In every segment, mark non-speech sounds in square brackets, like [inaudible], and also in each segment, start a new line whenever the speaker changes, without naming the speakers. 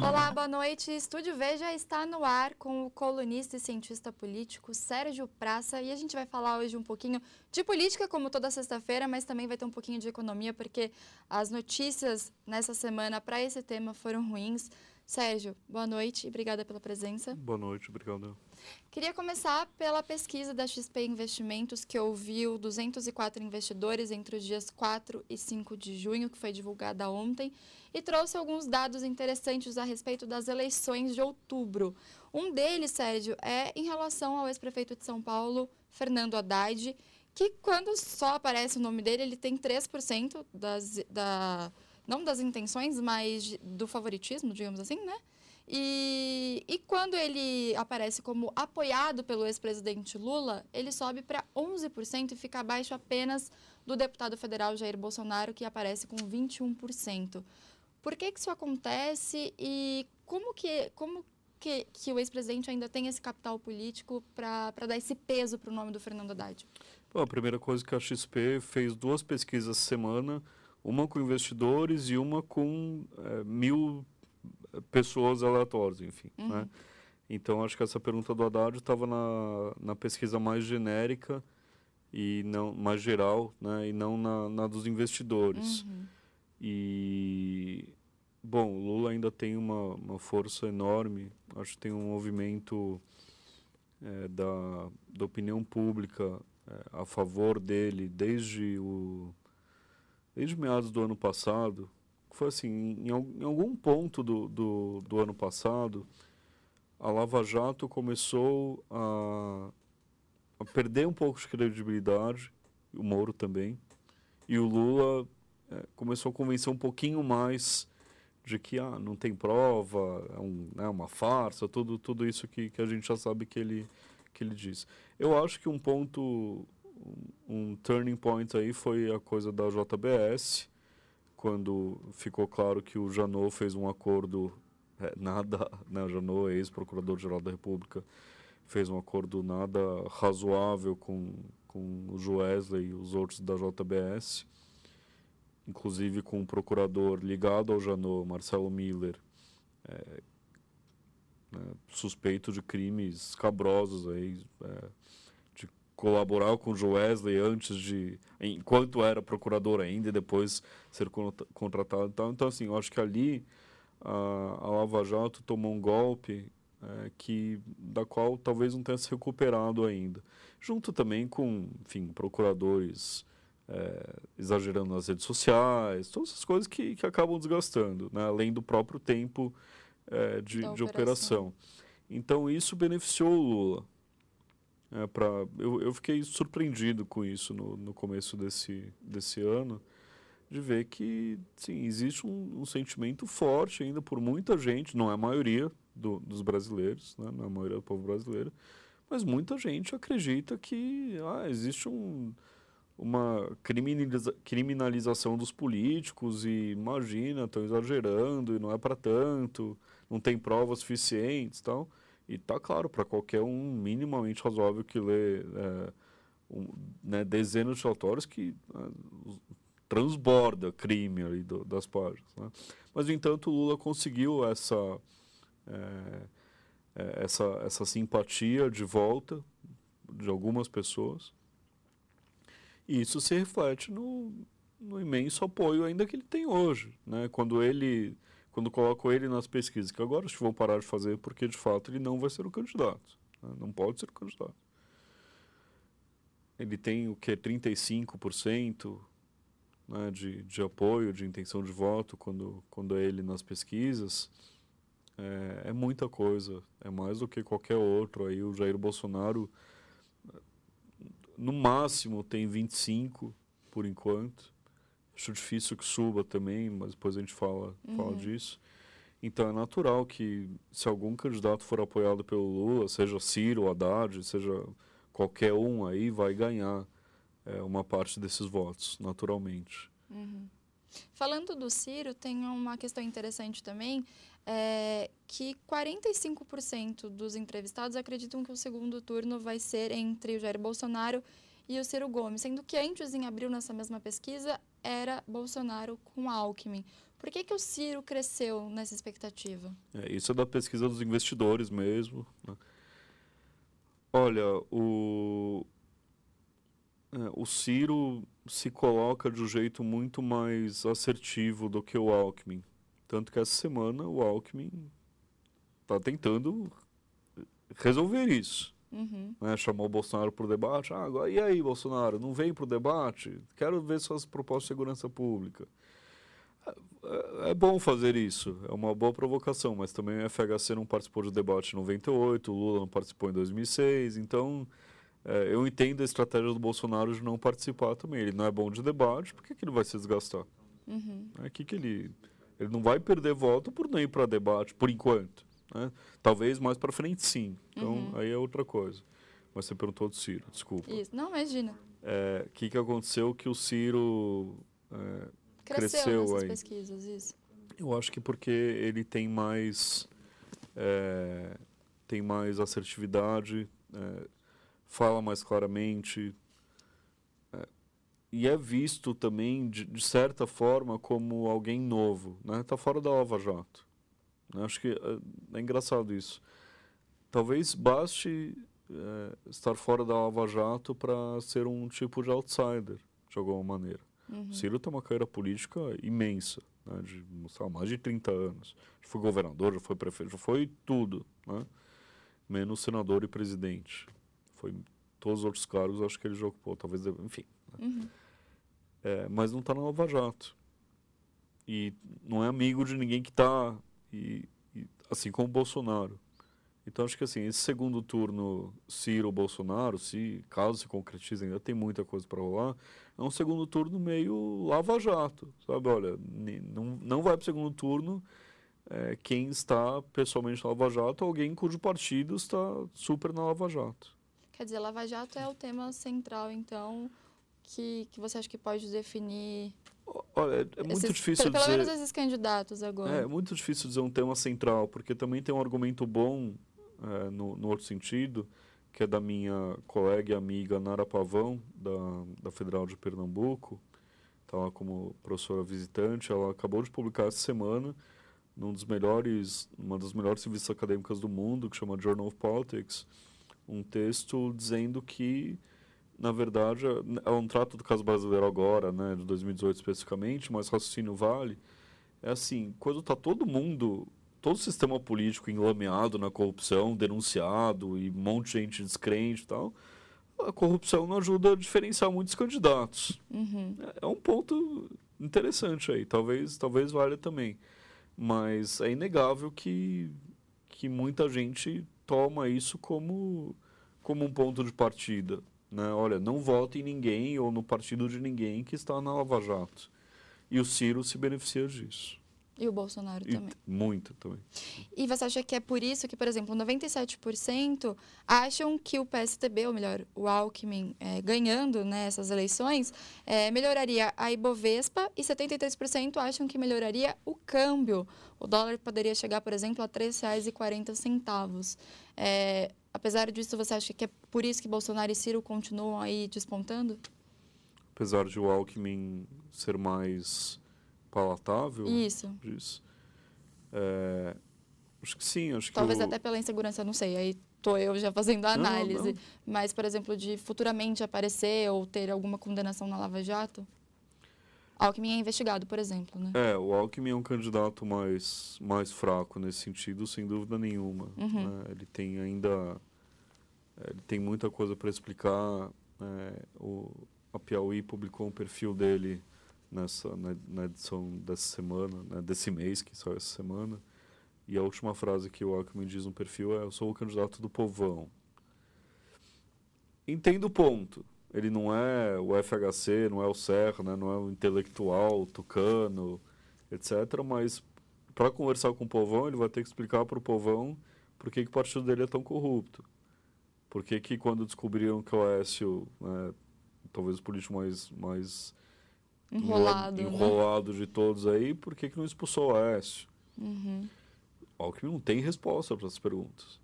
Olá, boa noite. Estúdio Veja está no ar com o colunista e cientista político Sérgio Praça e a gente vai falar hoje um pouquinho de política, como toda sexta-feira, mas também vai ter um pouquinho de economia, porque as notícias nessa semana para esse tema foram ruins. Sérgio, boa noite e obrigada pela presença.
Boa noite, obrigado.
Queria começar pela pesquisa da XP Investimentos, que ouviu 204 investidores entre os dias 4 e 5 de junho, que foi divulgada ontem, e trouxe alguns dados interessantes a respeito das eleições de outubro. Um deles, Sérgio, é em relação ao ex-prefeito de São Paulo, Fernando Haddad, que quando só aparece o nome dele, ele tem 3% das, da não das intenções, mas do favoritismo, digamos assim, né? E, e quando ele aparece como apoiado pelo ex-presidente Lula, ele sobe para 11% e fica abaixo apenas do deputado federal Jair Bolsonaro, que aparece com 21%. Por que, que isso acontece e como que, como que, que o ex-presidente ainda tem esse capital político para dar esse peso para o nome do Fernando Haddad?
Bom, a primeira coisa que a XP fez duas pesquisas semana uma com investidores e uma com é, mil pessoas aleatórias, enfim. Uhum. Né? Então, acho que essa pergunta do Haddad estava na, na pesquisa mais genérica e não mais geral, né? E não na, na dos investidores. Uhum. E bom, o Lula ainda tem uma, uma força enorme. Acho que tem um movimento é, da, da opinião pública é, a favor dele desde o desde meados do ano passado, foi assim, em, em algum ponto do, do, do, ano passado, a Lava Jato começou a, a perder um pouco de credibilidade, o Moro também, e o Lula é, começou a convencer um pouquinho mais de que ah, não tem prova, é um, né, uma farsa, tudo, tudo isso que, que a gente já sabe que ele, que ele diz. Eu acho que um ponto um turning point aí foi a coisa da JBS, quando ficou claro que o Janot fez um acordo, é, nada, [laughs] né, o Janot, ex-procurador-geral da República, fez um acordo nada razoável com, com o Joesley e os outros da JBS, inclusive com o procurador ligado ao Janot, Marcelo Miller, é, né, suspeito de crimes cabrosos aí, é, colaborar com o Joesley antes de enquanto era procurador ainda e depois ser contratado e tal. Então assim, eu acho que ali a, a Lava Jato tomou um golpe é, que da qual talvez não tenha se recuperado ainda, junto também com, enfim, procuradores é, exagerando nas redes sociais, todas essas coisas que, que acabam desgastando, né? além do próprio tempo é, de, de operação. Então isso beneficiou o Lula. É, pra, eu, eu fiquei surpreendido com isso no, no começo desse, desse ano, de ver que sim, existe um, um sentimento forte ainda por muita gente, não é a maioria do, dos brasileiros, né, não é a maioria do povo brasileiro, mas muita gente acredita que ah, existe um, uma criminaliza, criminalização dos políticos e imagina, estão exagerando e não é para tanto, não tem provas suficientes tal. E tá claro para qualquer um minimamente razoável que lê é, um, né, dezenas de relatórios que é, transborda crime ali do, das páginas. Né? Mas, no entanto, Lula conseguiu essa, é, é, essa, essa simpatia de volta de algumas pessoas. E isso se reflete no, no imenso apoio ainda que ele tem hoje. Né? Quando ele quando colocam ele nas pesquisas, que agora vão parar de fazer porque de fato ele não vai ser o candidato. Né? Não pode ser o candidato. Ele tem o que? 35% né, de, de apoio, de intenção de voto quando, quando é ele nas pesquisas. É, é muita coisa. É mais do que qualquer outro. Aí o Jair Bolsonaro, no máximo, tem 25% por enquanto. Acho difícil que suba também, mas depois a gente fala, uhum. fala disso. Então é natural que se algum candidato for apoiado pelo Lula, seja Ciro, Haddad, seja qualquer um aí, vai ganhar é, uma parte desses votos, naturalmente.
Uhum. Falando do Ciro, tem uma questão interessante também, é que 45% dos entrevistados acreditam que o segundo turno vai ser entre o Jair Bolsonaro e o Ciro Gomes, sendo que antes, em abril, nessa mesma pesquisa, era Bolsonaro com Alckmin. Por que, que o Ciro cresceu nessa expectativa?
É, isso é da pesquisa dos investidores mesmo. Né? Olha, o, é, o Ciro se coloca de um jeito muito mais assertivo do que o Alckmin. Tanto que essa semana o Alckmin está tentando resolver isso.
Uhum.
Né? Chamou o Bolsonaro para o debate. Ah, agora, e aí, Bolsonaro, não vem para o debate? Quero ver suas propostas de segurança pública. É, é, bom fazer isso, é uma boa provocação, mas também o FHC não participou do debate em 98, o Lula não participou em 2006, então é, eu entendo a estratégia do Bolsonaro de não participar também. Ele não é bom de debate, por que, que ele vai se desgastar?
Uhum.
É que que ele, ele não vai perder voto por nem ir para debate, por enquanto. Né? Talvez mais para frente, sim. Então,
Uhum.
aí é outra coisa. Mas você perguntou do Ciro, desculpa.
Isso. Não, imagina.
É, O que, que aconteceu que o Ciro... é,
Cresceu,
Cresceu
nessas
aí.
pesquisas, isso.
Eu acho que porque ele tem mais é, tem mais assertividade, é, fala mais claramente é, e é visto também de, de certa forma como alguém novo, né? Tá fora da Lava Jato. Acho que é, é engraçado isso. Talvez baste é, estar fora da Lava Jato para ser um tipo de outsider de alguma maneira.
Uhum.
O Ciro tem uma carreira política imensa, né, de lá, mais de 30 anos. Já foi governador, já foi prefeito, já foi tudo, né? menos senador e presidente. Foi todos os outros cargos, acho que ele já ocupou, talvez, enfim. né.
Uhum.
É, mas não está na Lava Jato. E não é amigo de ninguém que está, e, e, assim como Bolsonaro. Então acho que assim, esse segundo turno Ciro-Bolsonaro, se caso se concretize, ainda tem muita coisa para rolar, é um segundo turno meio lava-jato, sabe? Olha, não, não vai para o segundo turno é, quem está pessoalmente na lava-jato, alguém cujo partido está super na lava-jato.
Quer dizer, Lava Jato é o tema central, então, que, que você acha que pode definir
Olha, é, é muito
esses-
difícil
pelo, pelo
dizer...
menos esses candidatos agora.
É muito difícil dizer um tema central, porque também tem um argumento bom é, no, no outro sentido, que é da minha colega e amiga Nara Pavão, da, da Federal de Pernambuco, está lá como professora visitante. Ela acabou de publicar essa semana, num dos melhores, uma das melhores revistas acadêmicas do mundo, que chama Journal of Politics, um texto dizendo que, na verdade, é um trato do caso brasileiro agora, né, de 2018 especificamente, mas raciocínio vale, é assim, quando está todo mundo, todo o sistema político enlameado na corrupção, denunciado e um monte de gente descrente e tal, a corrupção não ajuda a diferenciar muitos candidatos.
Uhum.
É um ponto interessante aí, talvez, talvez valha também. Mas é inegável que, que muita gente toma isso como, como um ponto de partida. Né? Olha, não vote em ninguém ou no partido de ninguém que está na Lava Jato. E o Ciro se beneficia disso.
E o Bolsonaro
E
também.
muito também.
E você acha que é por isso que, por exemplo, 97% acham que o PSTB, ou melhor, o Alckmin, eh, ganhando né, essas eleições, eh, melhoraria a Ibovespa e 73% acham que melhoraria o câmbio. O dólar poderia chegar, por exemplo, a R$ 3,40. Eh, apesar disso, você acha que é por isso que Bolsonaro e Ciro continuam aí despontando?
Apesar de o Alckmin ser mais palatável,
Isso.
disso. É, acho que sim, acho
Talvez
que o-
até pela insegurança, não sei. Aí tô eu já fazendo a
Não,
análise.
não.
Mas, por exemplo, de futuramente aparecer ou ter alguma condenação na Lava Jato? Alckmin é investigado, por exemplo, né?
É, o Alckmin é um candidato mais, mais fraco nesse sentido, sem dúvida nenhuma.
Uhum.
né? Ele tem ainda. é, Ele tem muita coisa para explicar. é, o, a Piauí publicou um perfil dele nessa, na, na edição dessa semana, né, desse mês, que saiu essa semana. E a última frase que o Alckmin diz no perfil é: Eu sou o candidato do povão. Entendo o ponto. Ele não é o FHC, não é o Serra, né? não é o intelectual, tucano, etc. Mas para conversar com o povão, ele vai ter que explicar para o povão por que, que o partido dele é tão corrupto. Por que, que quando descobriram que o Aécio, né, talvez o político mais, mais
Enrolado, né?
enrolado de todos aí, por que, que não expulsou o Aécio?
Uhum.
O Alckmin não tem resposta para essas perguntas.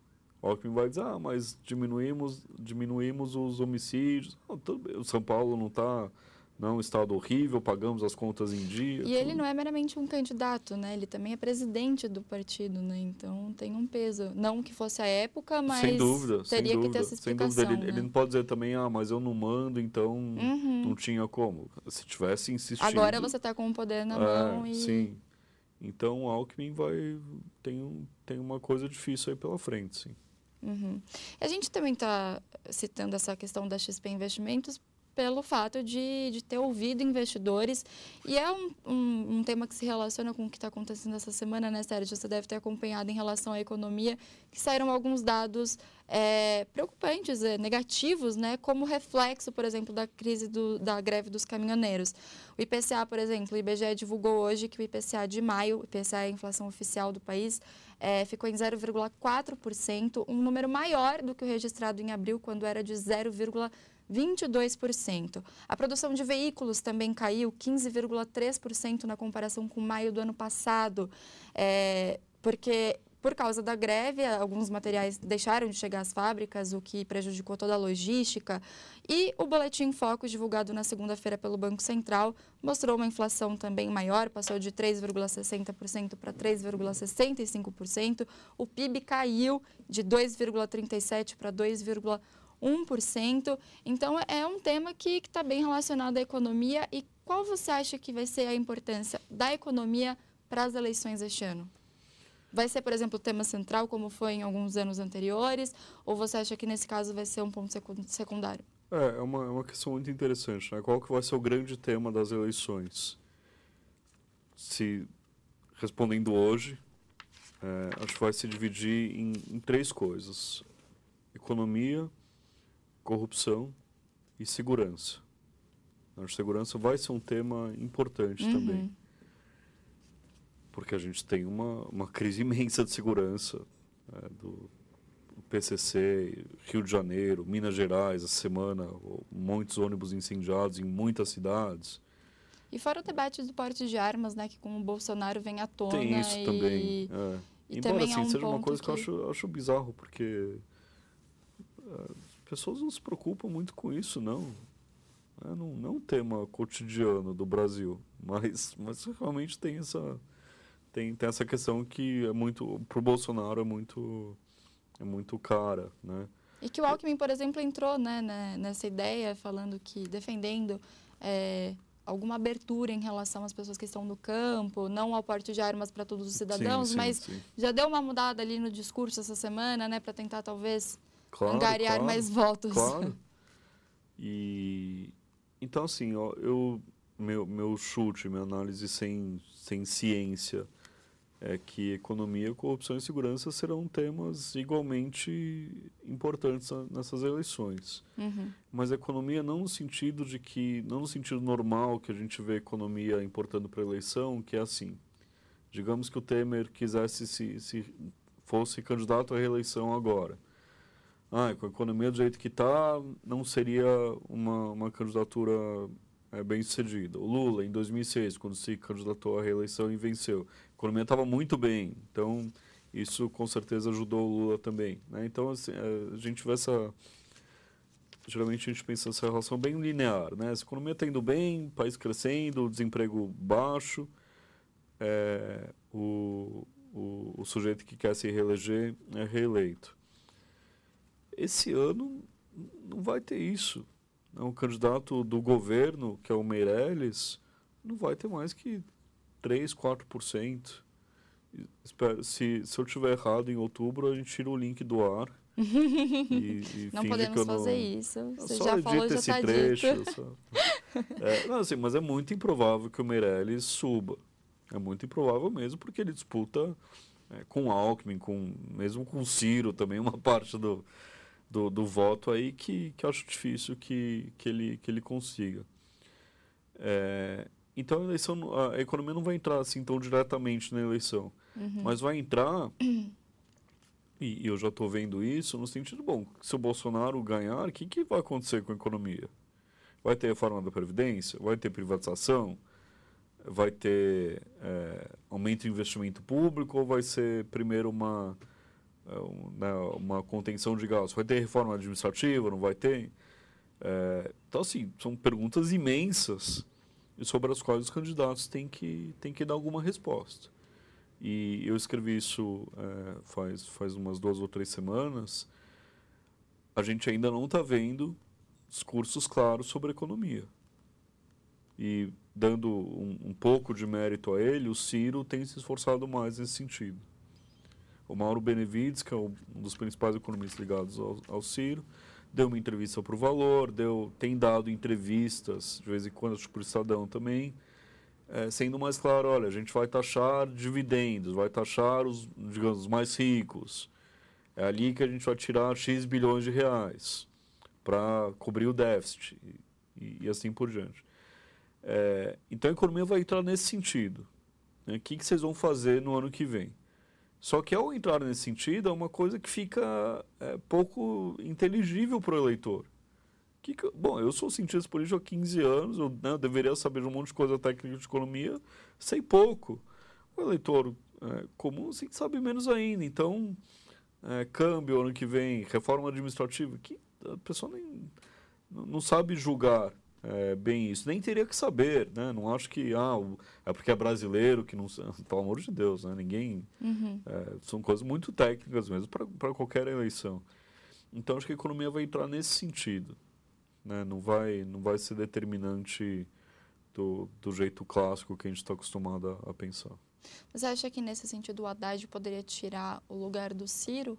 O Alckmin vai dizer, ah, mas diminuímos, diminuímos os homicídios. Não, tudo, o São Paulo não está não é um estado horrível, pagamos as contas em dia.
E tudo. ele não é meramente um candidato, né? Ele também é presidente do partido, né? Então tem um peso. Não que fosse a época, mas
sem dúvida,
teria
sem dúvida,
que ter essa explicação.
Sem dúvida. Ele,
né?
ele, não pode dizer também, ah, mas eu não mando, então uhum. não tinha como. Se tivesse insistido...
Agora você está com o poder na
é,
mão e...
Sim. Então o Alckmin vai... Tem, um, tem uma coisa difícil aí pela frente, sim.
Uhum. A gente também está citando essa questão da XP Investimentos pelo fato de, de ter ouvido investidores. E é um, um, um tema que se relaciona com o que está acontecendo essa semana, né, Sérgio? Você deve ter acompanhado em relação à economia, que saíram alguns dados é, preocupantes, é, negativos, né, como reflexo, por exemplo, da crise do, da greve dos caminhoneiros. O IPCA, por exemplo, o IBGE divulgou hoje que o IPCA de maio, o IPCA é a inflação oficial do país, é, ficou em 0,4%, um número maior do que o registrado em abril, quando era de 0,5%. 22%. A produção de veículos também caiu 15,3% na comparação com maio do ano passado, é, porque por causa da greve, alguns materiais deixaram de chegar às fábricas, o que prejudicou toda a logística. E o Boletim Focus, divulgado na segunda-feira pelo Banco Central, mostrou uma inflação também maior, passou de 3,60% para 3,65%. O PIB caiu de 2,37% para 2,1%. 1%. Então, é um tema que está bem relacionado à economia. E qual você acha que vai ser a importância da economia para as eleições este ano? Vai ser, por exemplo, o tema central, como foi em alguns anos anteriores? Ou você acha que, nesse caso, vai ser um ponto secundário?
É, é uma, é uma questão muito interessante. Né? Qual que vai ser o grande tema das eleições? Se, respondendo hoje, é, acho que vai se dividir em, em três coisas. Economia, corrupção e segurança. A segurança vai ser um tema importante uhum. também. Porque a gente tem uma, uma crise [laughs] imensa de segurança né, do PCC, Rio de Janeiro, Minas Gerais, a semana, muitos ônibus incendiados em muitas cidades.
E fora o debate do porte de armas, né, que com o Bolsonaro vem à tona.
Tem isso
e...
também. É.
E
Embora
também
assim,
é um
seja uma coisa
que...
que eu acho, acho bizarro, porque uh, pessoas não se preocupam muito com isso, não. É, não, não é um tema cotidiano do Brasil, [laughs] mas, mas realmente tem essa, tem, tem essa questão que é muito, para o Bolsonaro é muito, é muito cara, né?
E que o Alckmin, por exemplo, entrou né, né nessa ideia, falando que, defendendo é, alguma abertura em relação às pessoas que estão no campo, não ao porte de armas para todos os cidadãos,
sim, sim,
mas
sim.
já deu uma mudada ali no discurso essa semana, né, para tentar talvez
claro,
angariar
claro,
mais votos.
Claro. [laughs] E então assim, ó, eu meu meu chute, minha análise sem sem ciência é que economia, corrupção e segurança serão temas igualmente importantes nessas eleições.
Uhum.
Mas economia não no sentido de que não no sentido normal que a gente vê economia importando para a eleição, que é assim. Digamos que o Temer quisesse se, se fosse candidato à reeleição agora ah, com a economia do jeito que está, não seria uma, uma candidatura é, bem sucedida. O Lula, em 2006, quando se candidatou à reeleição e venceu, a economia estava muito bem, então isso com certeza ajudou o Lula também. Né? Então, assim, é, a gente vê essa. Geralmente a gente pensa essa relação bem linear, né? A economia está indo bem, país crescendo, desemprego baixo, é, o, o, o sujeito que quer se reeleger é reeleito. Esse ano não vai ter isso. O candidato do governo, que é o Meirelles, não vai ter mais que 3, 4%. Espero, se, se eu tiver errado em outubro, a gente tira o link do ar. [laughs] e,
e não podemos
não...
fazer isso. Você
só
já falou, já
esse
tá
trecho. é, não, assim, mas é muito improvável que o Meirelles suba. É muito improvável mesmo, porque ele disputa é, com Alckmin, com, mesmo com Ciro também, uma [laughs] parte do, do, do voto aí que, que eu acho difícil que, que, ele, que ele consiga. É, então a eleição, a economia não vai entrar assim tão diretamente na eleição,
uhum.
mas vai entrar, e, e eu já estou vendo isso, no sentido, bom, se o Bolsonaro ganhar, o que, que vai acontecer com a economia? Vai ter reforma da Previdência? Vai ter privatização? Vai ter é, aumento de investimento público ou vai ser primeiro uma um, né, uma contenção de gastos. Vai ter reforma administrativa? Não vai ter? É, então, assim, são perguntas imensas sobre as quais os candidatos têm que, têm que dar alguma resposta. E eu escrevi isso é, faz, faz umas duas ou três semanas. A gente ainda não está vendo discursos claros sobre economia. E dando um, um, pouco de mérito a ele, o Ciro tem se esforçado mais nesse sentido. O Mauro Benevides, que é um dos principais economistas ligados ao, ao Ciro, deu uma entrevista para o Valor, deu, tem dado entrevistas, de vez em quando, para o Estadão também, é, sendo mais claro, olha, a gente vai taxar dividendos, vai taxar os, digamos, os mais ricos. É ali que a gente vai tirar X bilhões de reais para cobrir o déficit e, e, assim por diante. É, então a economia vai entrar nesse sentido. Né? O que, que vocês vão fazer no ano que vem? Só que ao entrar nesse sentido, é uma coisa que fica é, pouco inteligível para o eleitor. Que, bom, eu sou cientista político há 15 anos, eu, né, eu, deveria saber um monte de coisa técnica de economia, sei pouco. O eleitor é, comum assim, sabe menos ainda. Então, é, câmbio ano que vem, reforma administrativa, que a pessoa nem, não sabe julgar é, bem isso. Nem teria que saber, né? Não acho que ah, é porque é brasileiro que não... [laughs] Pelo amor de Deus, né? Ninguém... Uhum. É, são coisas muito técnicas mesmo para qualquer eleição. Então, acho que a economia vai entrar nesse sentido. Né? Não, vai, não vai ser determinante do, do jeito clássico que a gente está acostumado a, a pensar.
Você acha que, nesse sentido, o Haddad poderia tirar o lugar do Ciro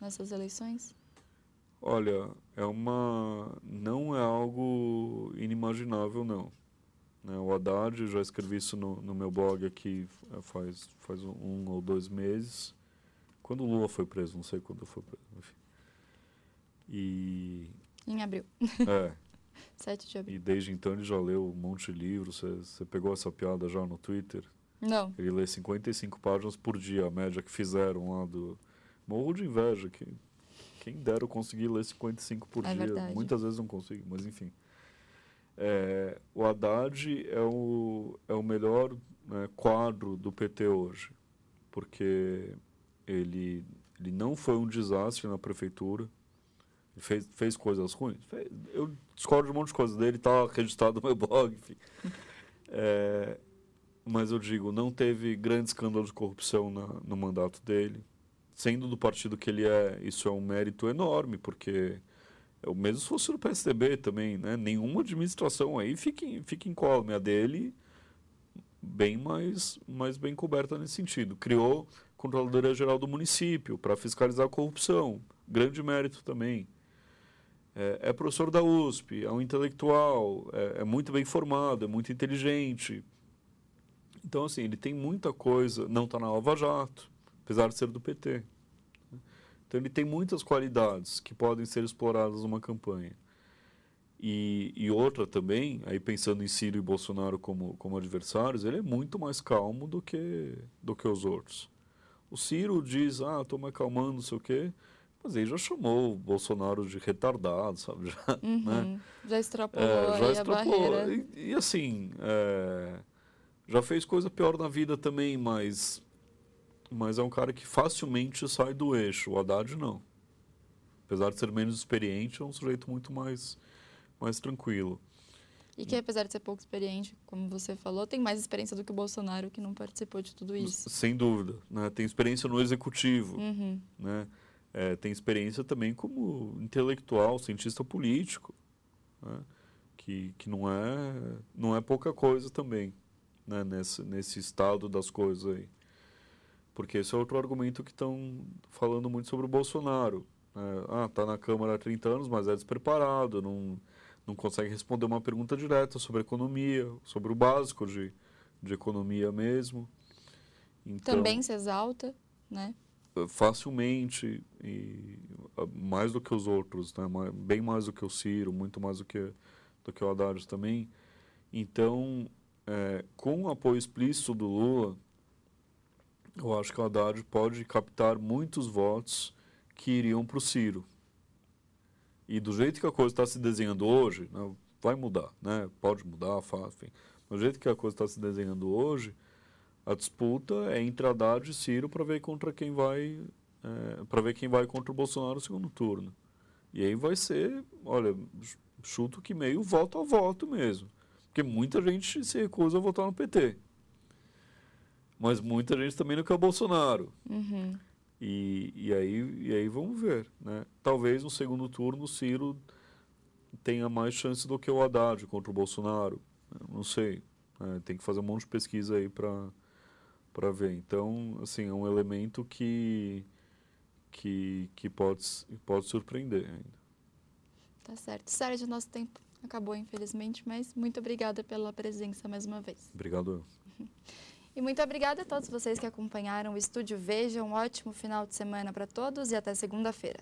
nessas eleições?
Olha, é uma não é algo inimaginável não. Né? O Haddad, já escrevi isso no, no meu blog aqui é, faz faz um ou dois meses, quando o Lula foi preso, não sei quando foi preso, enfim. E
em abril.
É. [laughs]
7 de abril.
E desde então ele já leu um monte de livros. Você pegou essa piada já no Twitter?
Não.
Ele lê 55 páginas por dia, a média que fizeram lá do. Morro de inveja. Que quem dera eu conseguir ler 55 por é dia. Verdade. Muitas vezes não consigo, mas enfim. É, o Haddad é o, é o melhor né, quadro do PT hoje, porque ele, ele não foi um desastre na prefeitura, ele fez, fez coisas ruins. Fez, eu discordo de um monte de coisas dele, está registrado no meu blog, enfim. [laughs] É, mas eu digo, não teve grande escândalo de corrupção na, no mandato dele sendo do partido que ele é, isso é um mérito enorme, porque o mesmo se fosse no PSDB também, né? Nenhuma administração aí fica em, fica em colme. A dele, bem mais, mais bem coberta nesse sentido. Criou Controladoria Geral do Município para fiscalizar a corrupção. Grande mérito também. É, é, professor da USP, é um intelectual, é, é muito bem formado, é muito inteligente. Então, assim, ele tem muita coisa. Não está na Lava Jato apesar de ser do PT. Então ele tem muitas qualidades que podem ser exploradas numa campanha. E, e, outra também, aí pensando em Ciro e Bolsonaro como, como adversários, ele é muito mais calmo do que, do que os outros. O Ciro diz, ah, estou me acalmando, não sei o quê, mas ele já chamou o Bolsonaro de retardado, sabe? [laughs] Já,
uhum, né? já extrapolou, é, já extrapolou.
E, e, assim, é, já fez coisa pior na vida também, mas mas é um cara que facilmente sai do eixo. O Haddad não. Apesar de ser menos experiente, é um sujeito muito mais, mais tranquilo.
E que, apesar de ser pouco experiente, como você falou, tem mais experiência do que o Bolsonaro, que não participou de tudo isso.
Sem dúvida. Né? Tem experiência no executivo. Uhum. Né? É, tem experiência também como intelectual, cientista político. Né? Que, que não, é, não é pouca coisa também, né? nesse, nesse estado das coisas aí. Porque esse é outro argumento que estão falando muito sobre o Bolsonaro. É, ah, está na Câmara há 30 anos, mas é despreparado, não, não consegue responder uma pergunta direta sobre economia, sobre o básico de, de economia mesmo.
Então, Também se exalta, né?
É, facilmente, e ah, mais do que os outros, né? bem mais do que o Ciro, muito mais do que, do que o Haddad também. Então, é, com o apoio explícito do Lula, eu acho que o Haddad pode captar muitos votos que iriam para o Ciro. E do jeito que a coisa está se desenhando hoje, né, vai mudar, né? pode mudar, faz, enfim. Do jeito que a coisa está se desenhando hoje, a disputa é entre Haddad e Ciro para ver contra quem vai é, para ver quem vai contra o Bolsonaro no segundo turno. E aí vai ser, olha, chuto que meio voto a voto mesmo. Porque muita gente se recusa a votar no PT. Mas muita gente também não quer o Bolsonaro.
Uhum.
E, e, aí, e aí vamos ver. Né? Talvez no segundo turno o Ciro tenha mais chance do que o Haddad contra o Bolsonaro. Não sei. Né? Tem que fazer um monte de pesquisa aí para ver. Então, assim, é um elemento que, que, que pode, pode surpreender ainda.
Tá certo. Sérgio, nosso tempo acabou, infelizmente, mas muito obrigada pela presença mais uma vez.
Obrigado. [laughs]
E muito obrigada a todos vocês que acompanharam o Estúdio Veja. Um ótimo final de semana para todos e até segunda-feira.